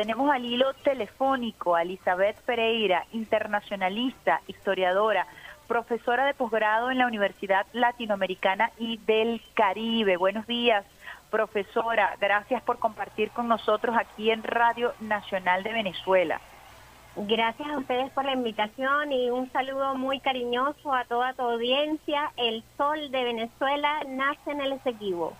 tenemos al hilo telefónico a Elizabeth Pereira, internacionalista, historiadora, profesora de posgrado en la Universidad Latinoamericana y del Caribe. Buenos días, profesora. Gracias por compartir con nosotros aquí en Radio Nacional de Venezuela. Gracias a ustedes por la invitación y un saludo muy cariñoso a toda tu audiencia. El sol de Venezuela nace en el Esequibo.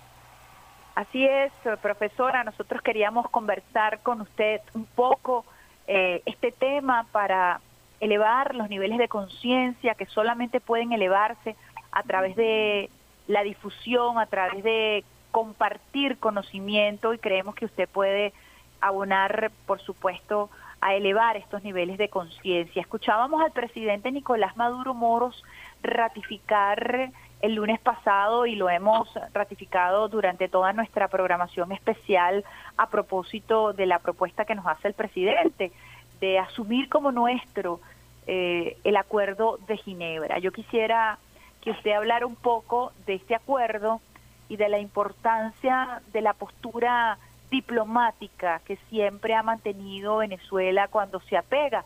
Así es, profesora, nosotros queríamos conversar con usted un poco eh, este tema para elevar los niveles de conciencia que solamente pueden elevarse a través de la difusión, a través de compartir conocimiento y creemos que usted puede abonar, por supuesto, a elevar estos niveles de conciencia. Escuchábamos al presidente Nicolás Maduro Moros ratificar el lunes pasado y lo hemos ratificado durante toda nuestra programación especial a propósito de la propuesta que nos hace el presidente de asumir como nuestro eh, el acuerdo de Ginebra. Yo quisiera que usted hablara un poco de este acuerdo y de la importancia de la postura diplomática que siempre ha mantenido Venezuela cuando se apega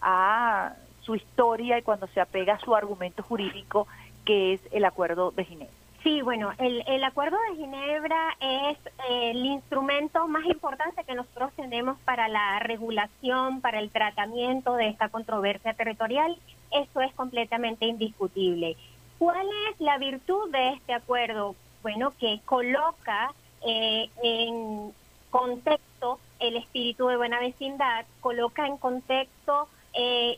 a su historia y cuando se apega a su argumento jurídico que es el Acuerdo de Ginebra. Sí, bueno, el, Acuerdo de Ginebra es eh, el instrumento más importante que nosotros tenemos para la regulación, para el tratamiento de esta controversia territorial. Eso es completamente indiscutible. ¿Cuál es la virtud de este acuerdo? Bueno, que coloca eh, en contexto el espíritu de buena vecindad, coloca en contexto eh,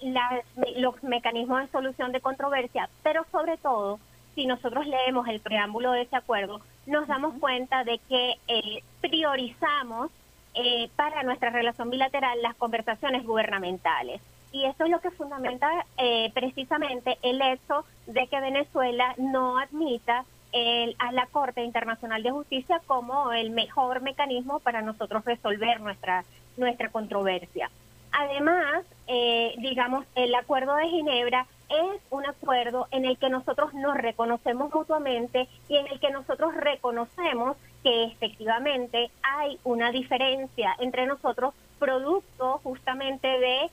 los mecanismos de solución de controversia, pero sobre todo, si nosotros leemos el preámbulo de ese acuerdo, nos damos cuenta de que eh, priorizamos eh, para nuestra relación bilateral las conversaciones gubernamentales. Y eso es lo que fundamenta eh, precisamente el hecho de que Venezuela no admita el, a la Corte Internacional de Justicia como el mejor mecanismo para nosotros resolver nuestra, nuestra controversia. Además, eh, digamos, el acuerdo de Ginebra es un acuerdo en el que nosotros nos reconocemos mutuamente y en el que nosotros reconocemos que efectivamente hay una diferencia entre nosotros producto justamente de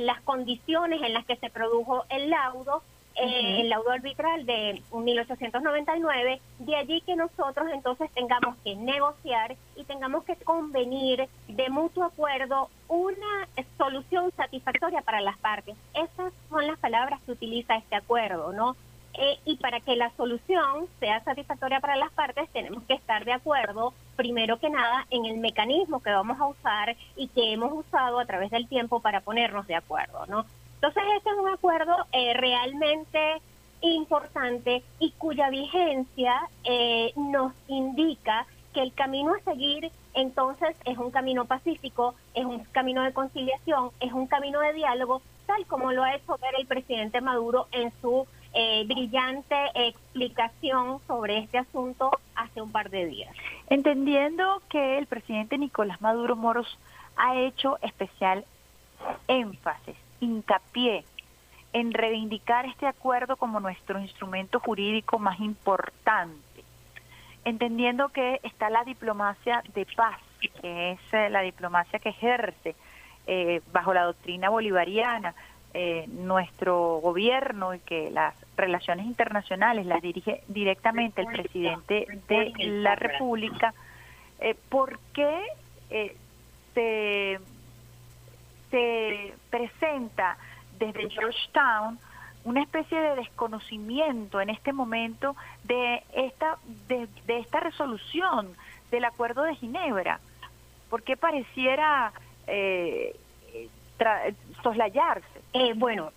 las condiciones en las que se produjo el laudo eh, el laudo arbitral de 1899, de allí que nosotros entonces tengamos que negociar y tengamos que convenir de mutuo acuerdo una solución satisfactoria para las partes. Esas son las palabras que utiliza este acuerdo, ¿no? Eh, y para que la solución sea satisfactoria para las partes, tenemos que estar de acuerdo, primero que nada, en el mecanismo que vamos a usar y que hemos usado a través del tiempo para ponernos de acuerdo, ¿no? Entonces, este es un acuerdo eh, realmente importante y cuya vigencia eh, nos indica que el camino a seguir entonces es un camino pacífico, es un camino de conciliación, es un camino de diálogo, tal como lo ha hecho ver el presidente Maduro en su eh, brillante explicación sobre este asunto hace un par de días. Entendiendo que el presidente Nicolás Maduro Moros ha hecho especial énfasis hincapié en reivindicar este acuerdo como nuestro instrumento jurídico más importante, entendiendo que está la diplomacia de paz, que es eh, la diplomacia que ejerce eh, bajo la doctrina bolivariana eh, nuestro gobierno y que las relaciones internacionales las dirige directamente el presidente de la República, ¿por qué se se presenta desde Georgetown una especie de desconocimiento en este momento de esta de, esta resolución del Acuerdo de Ginebra. ¿Por qué pareciera eh, soslayarse? Eh, bueno,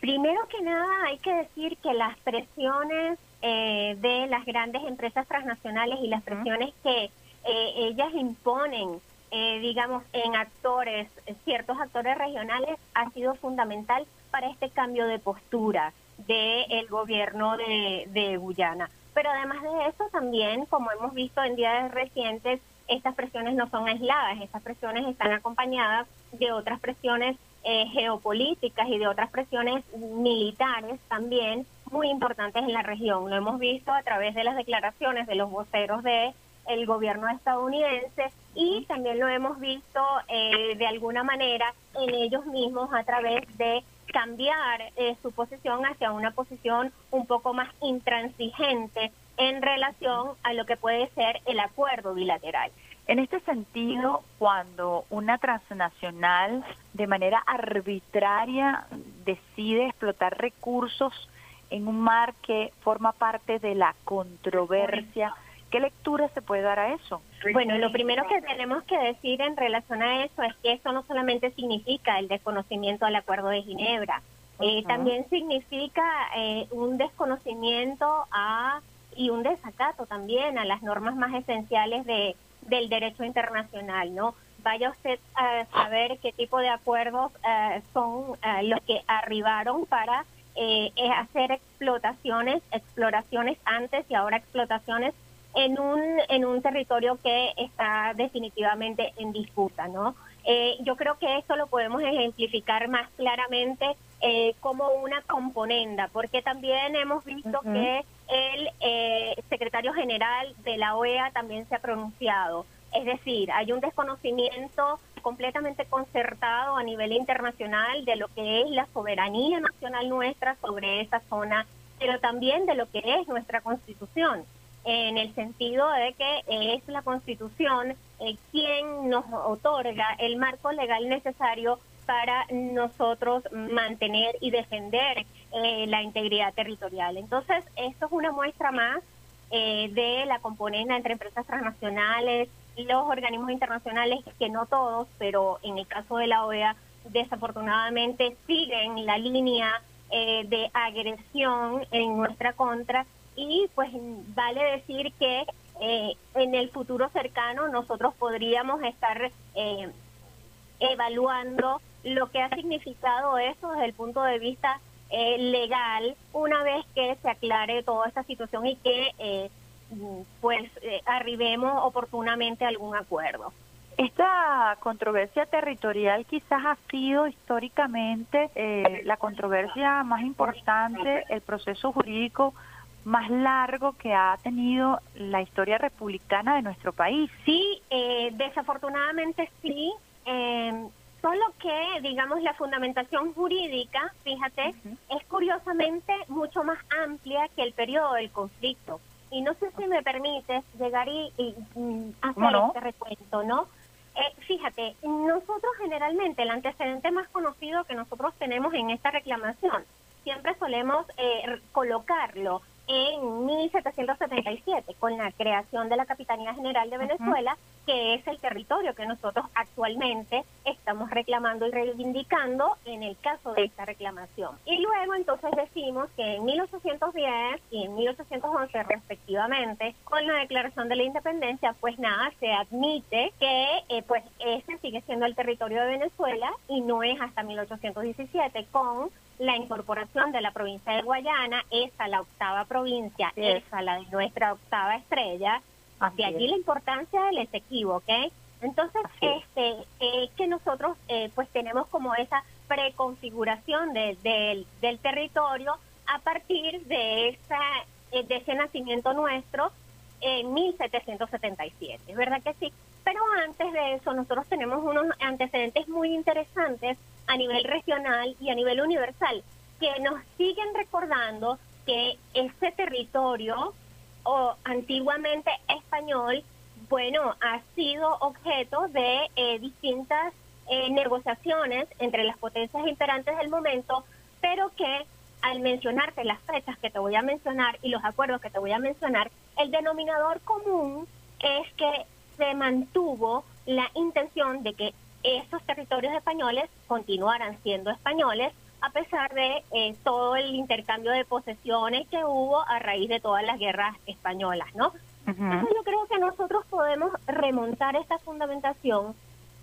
primero que nada hay que decir que las presiones eh, de las grandes empresas transnacionales y las presiones que eh, ellas imponen eh, digamos, en actores, ciertos actores regionales, ha sido fundamental para este cambio de postura del gobierno de, de Guyana. Pero además de eso, también, como hemos visto en días recientes, estas presiones no son aisladas, estas presiones están acompañadas de otras presiones eh, geopolíticas y de otras presiones militares también muy importantes en la región. Lo hemos visto a través de las declaraciones de los voceros de el gobierno estadounidense y también lo hemos visto eh, de alguna manera en ellos mismos a través de cambiar eh, su posición hacia una posición un poco más intransigente en relación a lo que puede ser el acuerdo bilateral. En este sentido, cuando una transnacional de manera arbitraria decide explotar recursos en un mar que forma parte de la controversia, ¿qué lectura se puede dar a eso? Bueno, lo primero que tenemos que decir en relación a eso es que eso no solamente significa el desconocimiento al Acuerdo de Ginebra, eh, también significa eh, un desconocimiento a y un desacato también a las normas más esenciales de, del derecho internacional, ¿no? Vaya usted a saber qué tipo de acuerdos eh, son eh, los que arribaron para eh, hacer explotaciones, exploraciones antes y ahora explotaciones en un, en un territorio que está definitivamente en disputa, ¿no? yo creo que esto lo podemos ejemplificar más claramente como una componenda, porque también hemos visto que el eh, secretario general de la OEA también se ha pronunciado. Es decir, hay un desconocimiento completamente concertado a nivel internacional de lo que es la soberanía nacional nuestra sobre esa zona, pero también de lo que es nuestra constitución, en el sentido de que es la constitución eh, quien nos otorga el marco legal necesario para nosotros mantener y defender eh, la integridad territorial. Entonces, esto es una muestra más eh, de la componente entre empresas transnacionales, los organismos internacionales, que no todos, pero en el caso de la OEA, desafortunadamente siguen la línea eh, de agresión en nuestra contra y pues vale decir que en el futuro cercano nosotros podríamos estar evaluando lo que ha significado eso desde el punto de vista eh, legal una vez que se aclare toda esta situación y que eh, pues eh, arribemos oportunamente a algún acuerdo. Esta controversia territorial quizás ha sido históricamente la controversia más importante, el proceso jurídico más largo que ha tenido la historia republicana de nuestro país. Sí, desafortunadamente sí. Solo que, digamos, la fundamentación jurídica, fíjate, es curiosamente mucho más amplia que el periodo del conflicto. Y no sé si me permites llegar y, mm, hacer este recuento, ¿no? Eh, fíjate, nosotros generalmente el antecedente más conocido que nosotros tenemos en esta reclamación, siempre solemos eh, colocarlo en 1777 con la creación de la Capitanía General de Venezuela, que es el territorio que nosotros actualmente estamos reclamando y reivindicando en el caso de esta reclamación. Y luego entonces decimos que en 1810 y en 1811 respectivamente, con la declaración de la independencia, pues nada, se admite que eh, pues este sigue siendo el territorio de Venezuela y no es hasta 1817 con la incorporación de la provincia de Guayana, esa la octava provincia, esa la de nuestra octava estrella, de allí la importancia del Esequibo, ¿ok? Entonces, este, eh, que nosotros eh, pues tenemos como esa preconfiguración de, del territorio a partir de, esa, eh, de ese nacimiento nuestro en 1777, ¿verdad que sí? Pero antes de eso, nosotros tenemos unos antecedentes muy interesantes a nivel regional y a nivel universal que nos siguen recordando que ese territorio o antiguamente español, bueno, ha sido objeto de eh, distintas eh, negociaciones entre las potencias imperantes del momento, pero que al mencionarte las fechas que te voy a mencionar y los acuerdos que te voy a mencionar, el denominador común es que se mantuvo la intención de que esos territorios españoles continuaran siendo españoles a pesar de eh, todo el intercambio de posesiones que hubo a raíz de todas las guerras españolas, ¿no? Entonces yo creo que nosotros podemos remontar esta fundamentación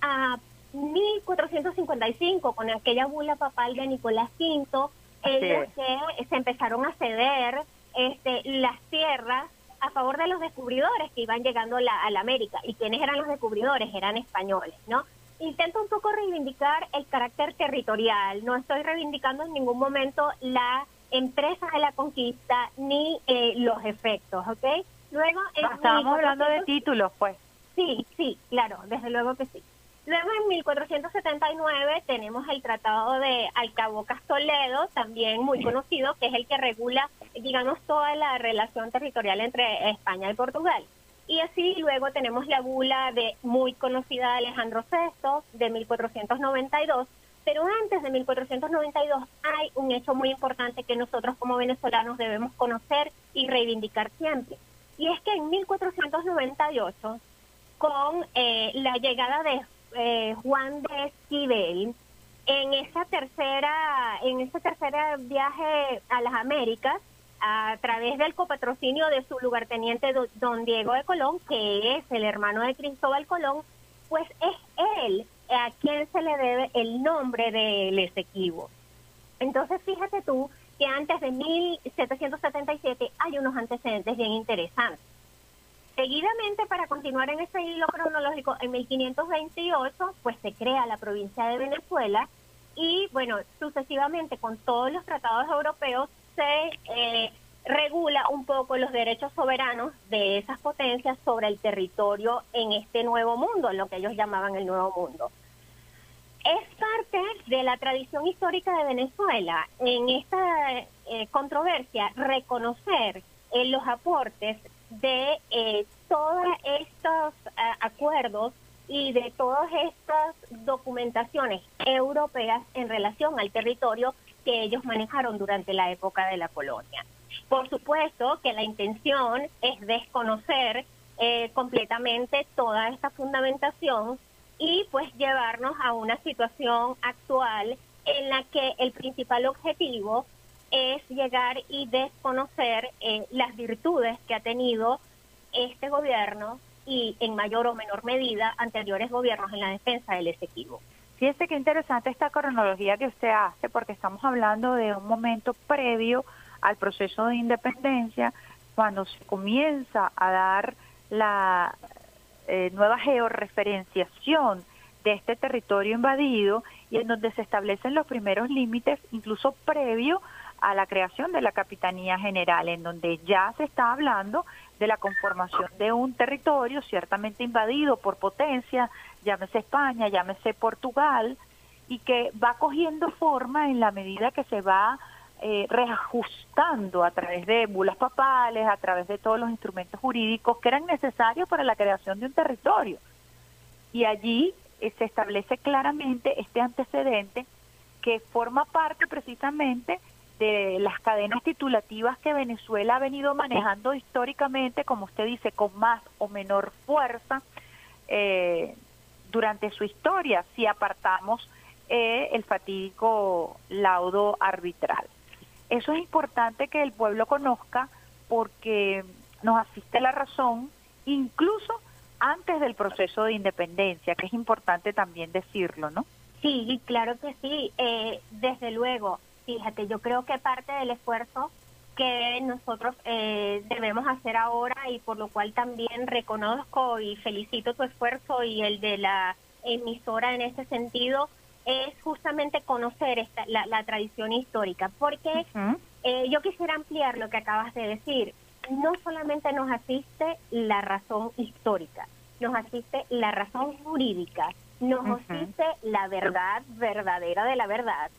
a 1455 con aquella bula papal de Nicolás V en la que se empezaron a ceder este, las tierras a favor de los descubridores que iban llegando a la América. ¿Y quiénes eran los descubridores? Eran españoles, ¿no? Intento un poco reivindicar el carácter territorial. No estoy reivindicando en ningún momento la empresa de la conquista ni eh, los efectos, ¿ok? Luego, estábamos hablando de títulos, pues. Sí, sí, claro, desde luego que sí. Luego en 1479 tenemos el Tratado de Alcabocas Toledo, también muy conocido, que es el que regula, digamos, toda la relación territorial entre España y Portugal. Y así luego tenemos la bula de muy conocida Alejandro VI de 1492, pero antes de 1492 hay un hecho muy importante que nosotros como venezolanos debemos conocer y reivindicar siempre. Y es que en 1498, con eh, la llegada de eh, Juan de Esquivel, en esa tercera, en ese tercer viaje a las Américas, a través del copatrocinio de su lugarteniente don Diego de Colón, que es el hermano de Cristóbal Colón, pues es él a quien se le debe el nombre del Esequibo. Entonces, fíjate tú que antes de 1777 hay unos antecedentes bien interesantes. Seguidamente, para continuar en ese hilo cronológico, en 1528, pues se crea la provincia de Venezuela y, bueno, sucesivamente con todos los tratados europeos se eh, regula un poco los derechos soberanos de esas potencias sobre el territorio en este nuevo mundo, en lo que ellos llamaban el nuevo mundo. Es parte de la tradición histórica de Venezuela en esta eh, controversia reconocer en los aportes de eh, todos estos eh, acuerdos y de todas estas documentaciones europeas en relación al territorio que ellos manejaron durante la época de la colonia. Por supuesto que la intención es desconocer eh, completamente toda esta fundamentación y pues llevarnos a una situación actual en la que el principal objetivo es llegar y desconocer eh, las virtudes que ha tenido este gobierno y en mayor o menor medida anteriores gobiernos en la defensa del Esequibo. Fíjese qué interesante esta cronología que usted hace, porque estamos hablando de un momento previo al proceso de independencia, cuando se comienza a dar la eh, nueva georreferenciación de este territorio invadido y en donde se establecen los primeros límites, incluso previo a la creación de la Capitanía General, en donde ya se está hablando de la conformación de un territorio ciertamente invadido por potencias, llámese España, llámese Portugal, y que va cogiendo forma en la medida que se va eh, reajustando a través de bulas papales, a través de todos los instrumentos jurídicos que eran necesarios para la creación de un territorio. Y allí eh, se establece claramente este antecedente que forma parte precisamente de las cadenas titulativas que Venezuela ha venido manejando históricamente, como usted dice, con más o menor fuerza eh, durante su historia, si apartamos eh, el fatídico laudo arbitral. Eso es importante que el pueblo conozca porque nos asiste la razón, incluso antes del proceso de independencia, que es importante también decirlo, ¿no? Sí, claro que sí. Eh, desde luego, Fíjate, yo creo que parte del esfuerzo que nosotros eh, debemos hacer ahora y por lo cual también reconozco y felicito tu esfuerzo y el de la emisora en ese sentido es justamente conocer esta, la, tradición histórica, porque eh, yo quisiera ampliar lo que acabas de decir. No solamente nos asiste la razón histórica, nos asiste la razón jurídica, nos asiste la verdad verdadera de la verdad,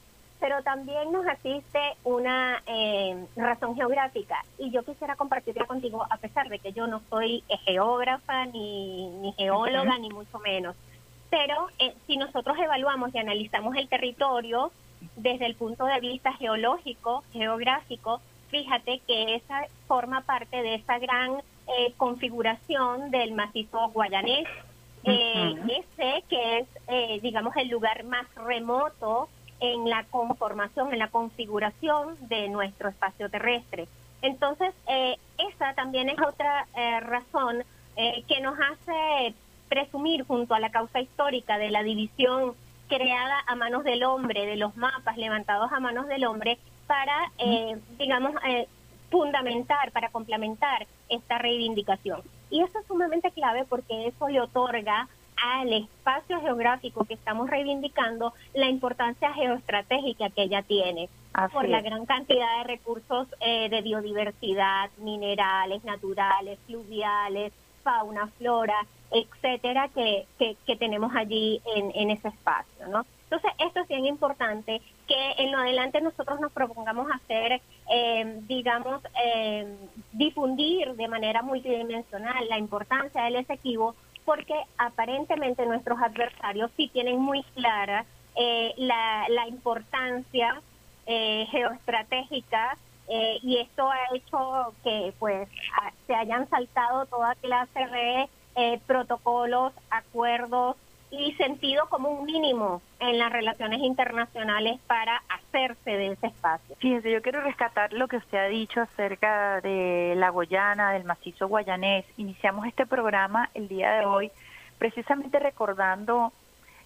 pero también nos asiste una eh, razón geográfica. Y yo quisiera compartirla contigo, a pesar de que yo no soy geógrafa, ni, ni geóloga, ni mucho menos. Pero eh, si nosotros evaluamos y analizamos el territorio desde el punto de vista geológico, geográfico, fíjate que esa forma parte de esa gran eh, configuración del macizo guayanés. ese que es, digamos, el lugar más remoto en la conformación, en la configuración de nuestro espacio terrestre. Entonces, eh, esa también es otra eh, razón eh, que nos hace presumir junto a la causa histórica de la división creada a manos del hombre, de los mapas levantados a manos del hombre, para, digamos, fundamentar, para complementar esta reivindicación. Y eso es sumamente clave porque eso le otorga al espacio geográfico que estamos reivindicando la importancia geoestratégica que ella tiene por la gran cantidad de recursos eh, de biodiversidad, minerales, naturales, fluviales, fauna, flora, etcétera, que, que, tenemos allí en, en ese espacio, ¿no? Entonces, esto es bien importante que en lo adelante nosotros nos propongamos hacer, eh, digamos, eh, difundir de manera multidimensional la importancia del Esequibo, porque aparentemente nuestros adversarios sí tienen muy clara eh, la, la, importancia geoestratégica y esto ha hecho que pues se hayan saltado toda clase de protocolos, acuerdos, y sentido como un mínimo en las relaciones internacionales para hacerse de ese espacio. Fíjese, yo quiero rescatar lo que usted ha dicho acerca de la Guayana, del macizo guayanés. Iniciamos este programa el día de hoy precisamente recordando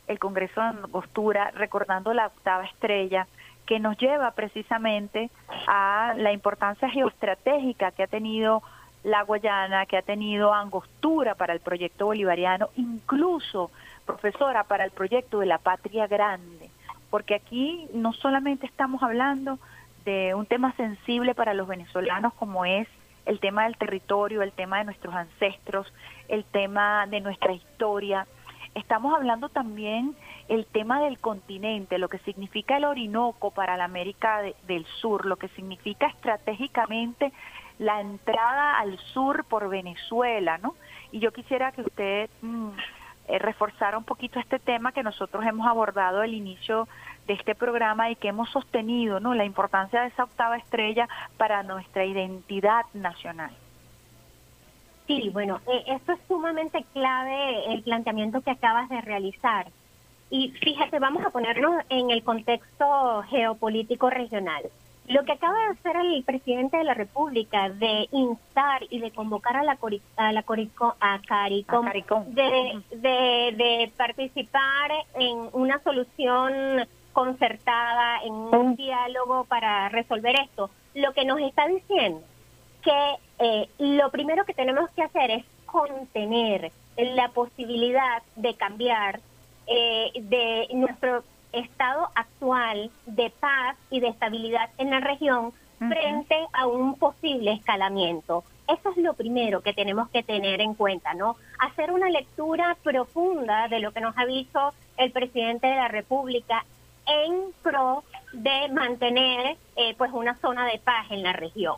el Congreso de Angostura, recordando la octava estrella, que nos lleva precisamente a la importancia geoestratégica que ha tenido la Guayana, que ha tenido Angostura para el proyecto bolivariano, incluso profesora para el proyecto de la patria grande, porque aquí no solamente estamos hablando de un tema sensible para los venezolanos como es el tema del territorio, el tema de nuestros ancestros, el tema de nuestra historia, estamos hablando también el tema del continente, lo que significa el Orinoco para la América del Sur, lo que significa estratégicamente la entrada al sur por Venezuela, ¿no? Y yo quisiera que usted mm, eh, reforzar un poquito este tema que nosotros hemos abordado al inicio de este programa y que hemos sostenido, ¿no? La importancia de esa octava estrella para nuestra identidad nacional. Sí, bueno, eh, esto es sumamente clave el planteamiento que acabas de realizar. Y fíjate, vamos a ponernos en el contexto geopolítico regional. Lo que acaba de hacer el presidente de la República de instar y de convocar a la, a la a CARICOM, De, de, participar en una solución concertada, en un diálogo para resolver esto, lo que nos está diciendo que eh, lo primero que tenemos que hacer es contener la posibilidad de cambiar eh, de nuestro estado actual de paz y de estabilidad en la región frente a un posible escalamiento. Eso es lo primero que tenemos que tener en cuenta, ¿no? Hacer una lectura profunda de lo que nos ha dicho el presidente de la República en pro de mantener eh, pues una zona de paz en la región.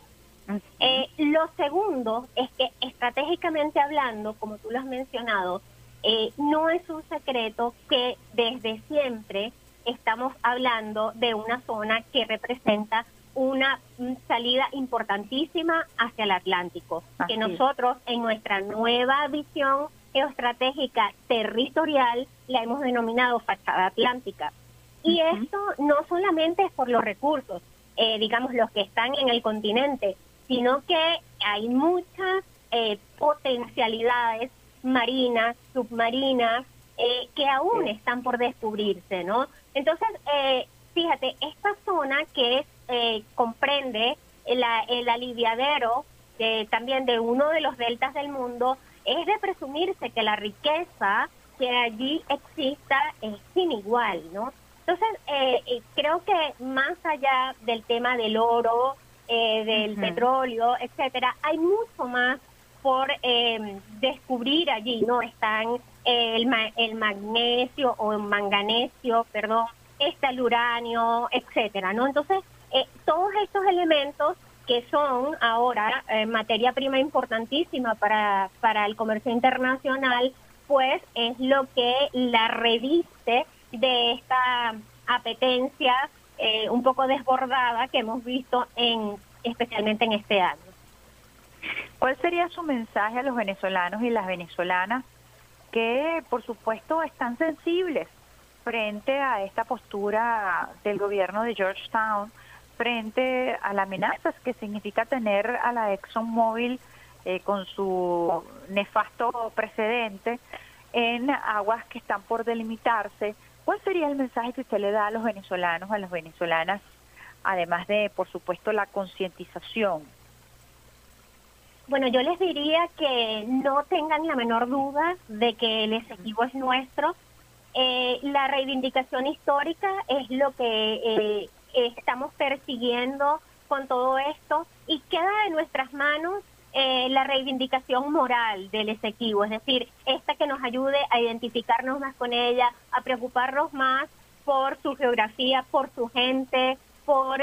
Eh, lo segundo es que estratégicamente hablando, como tú lo has mencionado, eh, no es un secreto que desde siempre estamos hablando de una zona que representa una salida importantísima hacia el Atlántico, que nosotros en nuestra nueva visión geoestratégica territorial la hemos denominado fachada atlántica. Y esto no solamente es por los recursos, eh, digamos, los que están en el continente, sino que hay muchas eh, potencialidades marinas, submarinas, eh, que aún están por descubrirse, ¿no? Entonces, eh, fíjate, esta zona que es, eh, comprende el, el aliviadero también de uno de los deltas del mundo, es de presumirse que la riqueza que allí exista es sin igual, ¿no? Entonces, eh, creo que más allá del tema del oro, del petróleo, etcétera, hay mucho más por descubrir allí, ¿no? Están el, el magnesio o el manganesio, perdón, está el uranio, etcétera, ¿no? Entonces, eh, todos estos elementos que son ahora eh, materia prima importantísima para, para el comercio internacional, pues es lo que la reviste de esta apetencia eh, un poco desbordada que hemos visto en especialmente en este año. ¿Cuál sería su mensaje a los venezolanos y las venezolanas que por supuesto están sensibles frente a esta postura del gobierno de Georgetown, frente a las amenazas que significa tener a la ExxonMobil eh, con su nefasto precedente en aguas que están por delimitarse. ¿Cuál sería el mensaje que usted le da a los venezolanos, a las venezolanas, además de, por supuesto, la concientización Bueno, yo les diría que no tengan la menor duda de que el Esequibo es nuestro. Eh, la reivindicación histórica es lo que eh, estamos persiguiendo con todo esto y queda en nuestras manos eh, la reivindicación moral del Esequibo, es decir, esta que nos ayude a identificarnos más con ella, a preocuparnos más por su geografía, por su gente, por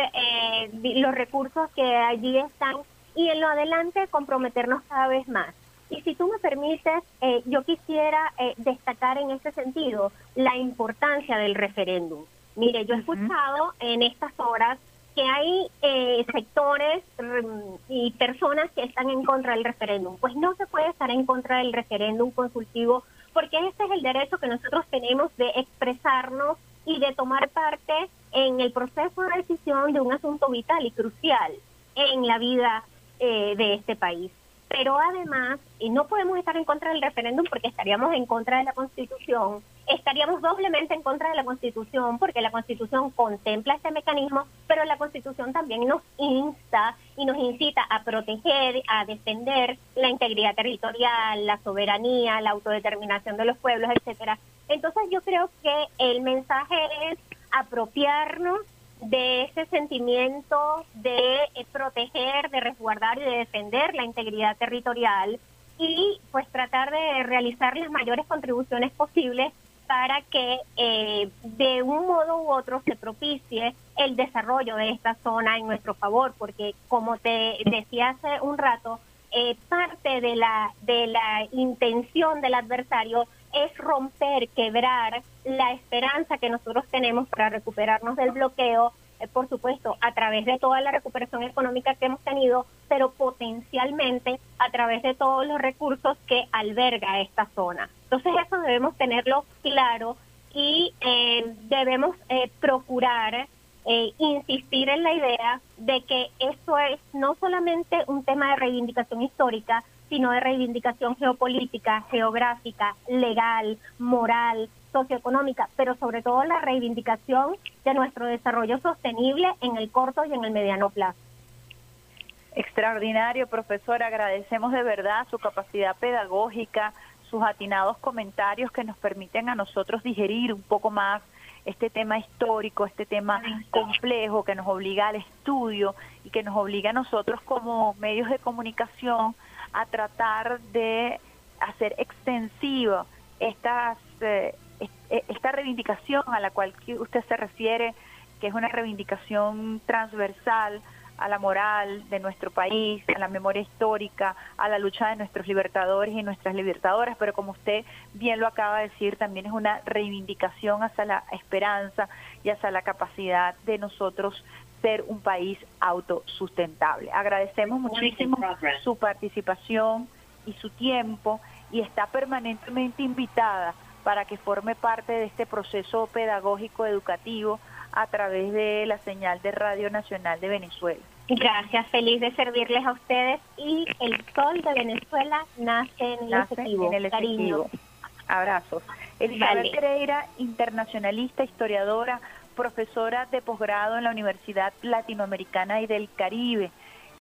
los recursos que allí están y en lo adelante comprometernos cada vez más. Y si tú me permites, eh, yo quisiera eh, destacar en ese sentido la importancia del referéndum. Mire, yo he escuchado en estas horas que hay eh, sectores mm, y personas que están en contra del referéndum. Pues no se puede estar en contra del referéndum consultivo porque ese es el derecho que nosotros tenemos de expresarnos y de tomar parte en el proceso de decisión de un asunto vital y crucial en la vida eh, de este país. Pero además, y no podemos estar en contra del referéndum porque estaríamos en contra de la Constitución, estaríamos doblemente en contra de la Constitución porque la Constitución contempla este mecanismo, pero la Constitución también nos insta y nos incita a proteger, a defender la integridad territorial, la soberanía, la autodeterminación de los pueblos, etcétera. Entonces yo creo que el mensaje es apropiarnos de ese sentimiento de eh, proteger, de resguardar y de defender la integridad territorial y pues tratar de realizar las mayores contribuciones posibles para que eh, de un modo u otro se propicie el desarrollo de esta zona en nuestro favor, porque como te decía hace un rato, eh, parte de la, de la intención del adversario es romper, quebrar la esperanza que nosotros tenemos para recuperarnos del bloqueo, eh, por supuesto, a través de toda la recuperación económica que hemos tenido, pero potencialmente a través de todos los recursos que alberga esta zona. Entonces eso debemos tenerlo claro y eh, debemos eh, procurar insistir en la idea de que esto es no solamente un tema de reivindicación histórica, sino de reivindicación geopolítica, geográfica, legal, moral, socioeconómica, pero sobre todo la reivindicación de nuestro desarrollo sostenible en el corto y en el mediano plazo. Extraordinario, profesor. Agradecemos de verdad su capacidad pedagógica, sus atinados comentarios que nos permiten a nosotros digerir un poco más este tema histórico, este tema complejo que nos obliga al estudio y que nos obliga a nosotros como medios de comunicación a tratar de hacer extensiva estas, eh, esta reivindicación a la cual usted se refiere, que es una reivindicación transversal a la moral de nuestro país, a la memoria histórica, a la lucha de nuestros libertadores y nuestras libertadoras, pero como usted bien lo acaba de decir, también es una reivindicación hacia la esperanza y hacia la capacidad de nosotros ser un país autosustentable. Agradecemos muchísimo su participación y su tiempo y está permanentemente invitada para que forme parte de este proceso pedagógico educativo a través de la señal de Radio Nacional de Venezuela. Gracias, feliz de servirles a ustedes y el sol de Venezuela nace en el nace En el Cariño. Abrazos. Elizabeth Pereira, internacionalista, historiadora, profesora de posgrado en la Universidad Latinoamericana y del Caribe.